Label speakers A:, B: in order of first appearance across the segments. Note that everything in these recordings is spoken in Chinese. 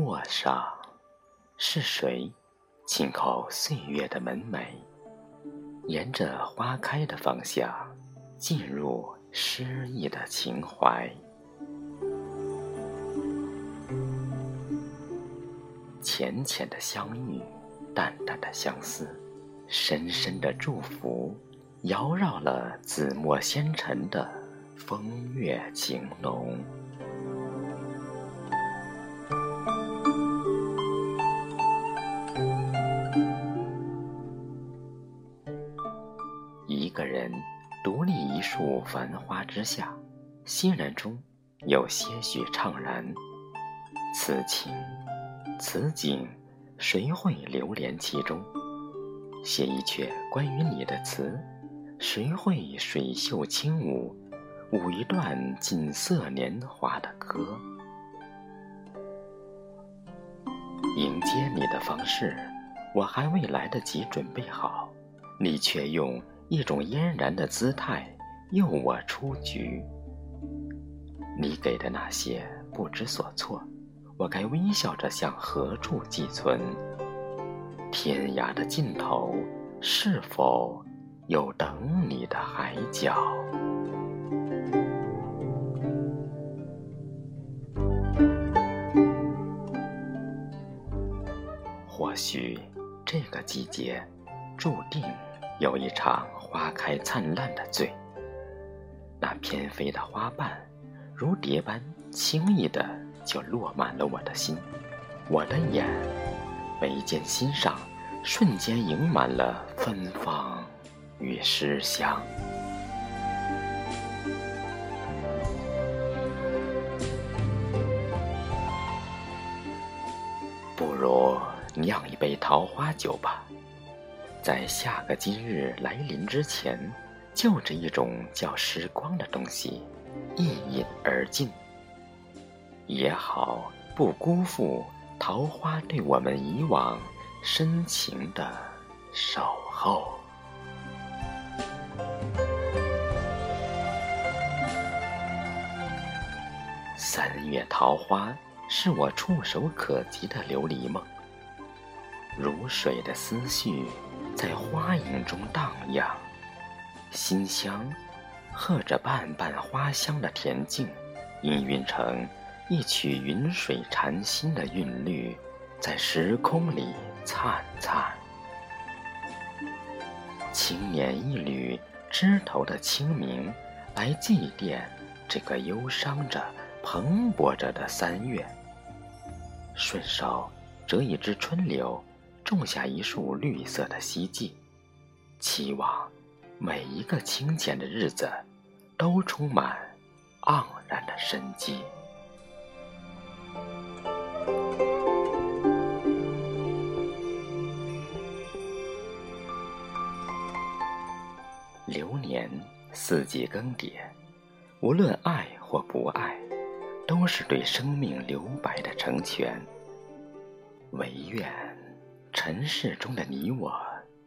A: 陌上，是谁轻叩岁月的门楣？沿着花开的方向，进入诗意的情怀。浅浅的相遇，淡淡的相思，深深的祝福，缭绕了紫陌纤尘的风月情浓。立一树繁花之下，欣然中有些许怅然。此情。此景，谁会流连其中？写一阙关于你的词，谁会水袖轻舞，舞一段锦瑟年华的歌？迎接你的方式，我还未来得及准备好，你却用一种嫣然的姿态诱我出局。你给的那些不知所措。我该微笑着向何处寄存？天涯的尽头，是否有等你的海角？或许这个季节，注定有一场花开灿烂的醉。翩飞的花瓣，如蝶般轻易的。就落满了我的心，我的眼，眉间心上，瞬间盈满了芬芳与诗香。不如酿一杯桃花酒吧，在下个今日来临之前，就着一种叫时光的东西，一饮而尽。也好，不辜负桃花对我们以往深情的守候。三月桃花是我触手可及的琉璃梦，如水的思绪在花影中荡漾，馨香，和着瓣瓣花香的恬静，氤氲成。一曲云水禅心的韵律，在时空里灿灿。轻捻一缕枝头的清明，来祭奠这个忧伤着、蓬勃着的三月。顺手折一枝春柳，种下一束绿色的希冀，期望每一个清浅的日子，都充满盎然的生机。流年四季更迭，无论爱或不爱，都是对生命留白的成全。唯愿尘世中的你我，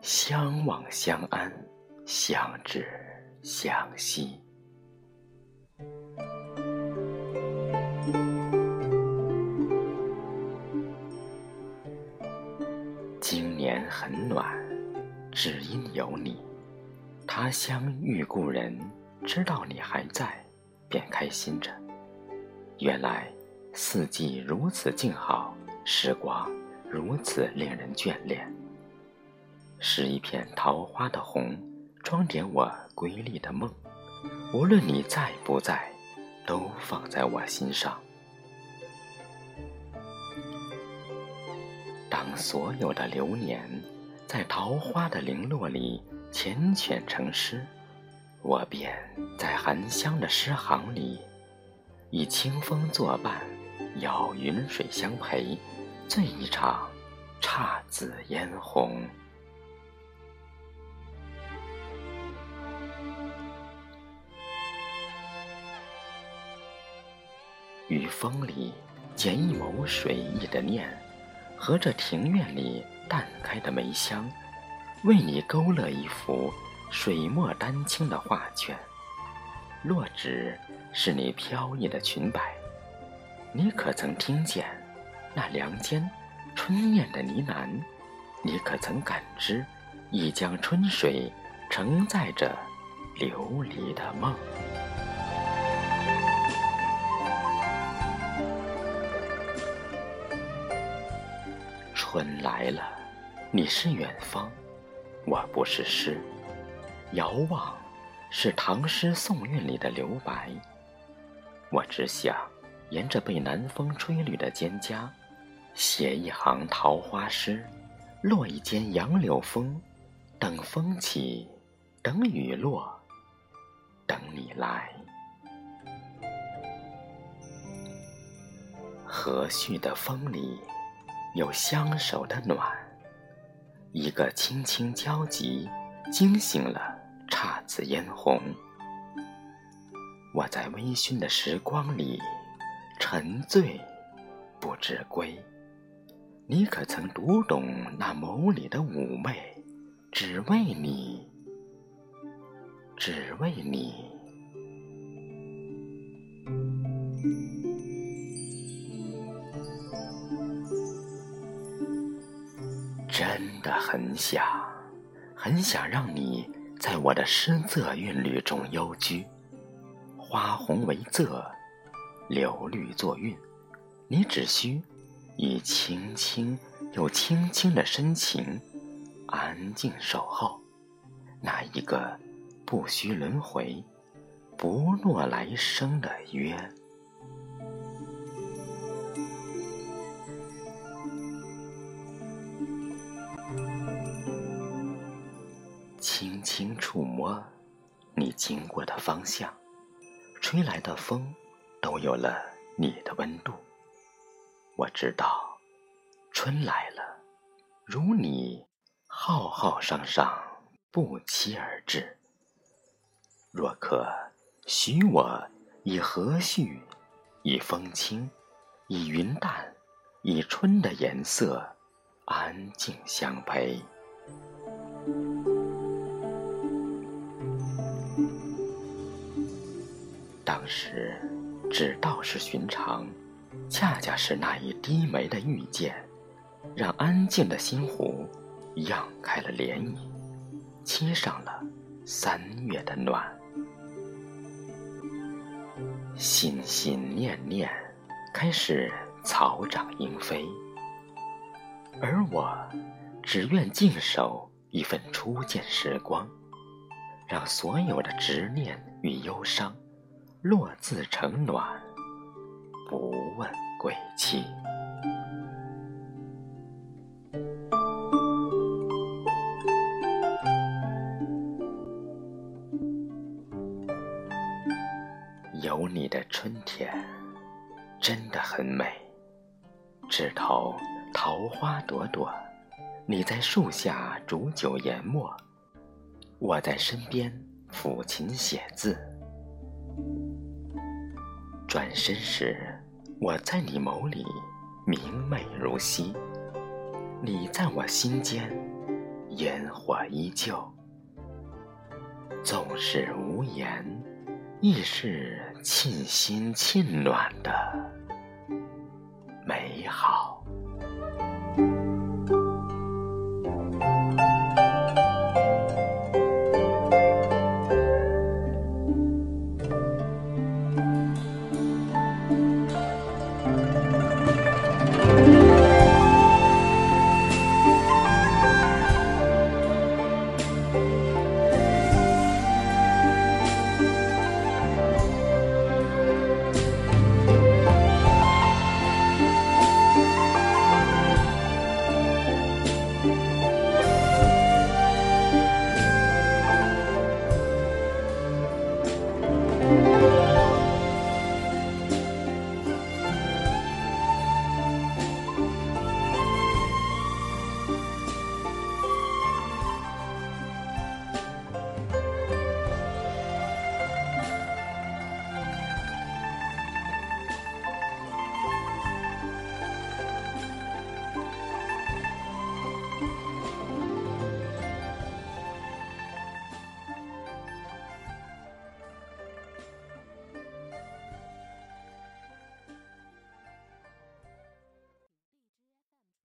A: 相望相安，相知相惜。今年很暖，只因有你。他乡遇故人，知道你还在，便开心着。原来四季如此静好，时光如此令人眷恋。是一片桃花的红，装点我瑰丽的梦。无论你在不在，都放在我心上。当所有的流年，在桃花的零落里。缱绻成诗，我便在含香的诗行里，以清风作伴，邀云水相陪，醉一场姹紫嫣红。于风里捡一抹水意的念，和这庭院里淡开的梅香。为你勾勒一幅水墨丹青的画卷，落纸是你飘逸的裙摆，你可曾听见那梁间春燕的呢喃，你可曾感知？一江春水承载着流离的梦。春来了，你是远方，我不是诗。遥望，是唐诗宋韵里的留白。我只想沿着被南风吹绿的蒹葭，写一行桃花诗，落一间杨柳风，等风起，等雨落，等你来。和煦的风里。有相守的暖，一个轻轻交集，惊醒了姹紫嫣红。我在微醺的时光里沉醉，不知归。你可曾读懂那眸里的妩媚？只为你，只为你。真的很想，很想让你在我的诗仄韵律中幽居，花红为仄，柳绿作韵。你只需以轻轻又轻轻的深情，安静守候那一个不需轮回、不落来生的约。轻轻触摸你经过的方向，吹来的风都有了你的温度。我知道，春来了，如你浩浩汤汤，不期而至。若可许我以和煦，以风轻，以云淡，以春的颜色，安静相陪。当时只道是寻常，恰恰是那一低眉的遇见，让安静的心湖漾开了涟漪，沏上了三月的暖。心心念念，开始草长莺飞，而我只愿静守一份初见时光，让所有的执念与忧伤。落自成暖，不问归期。有你的春天，真的很美。枝头桃花朵朵，你在树下煮酒研墨，我在身边抚琴写字。转身时，我在你眸里明媚如昔；你在我心间，烟火依旧。纵使无言，亦是沁心沁暖的美好。Música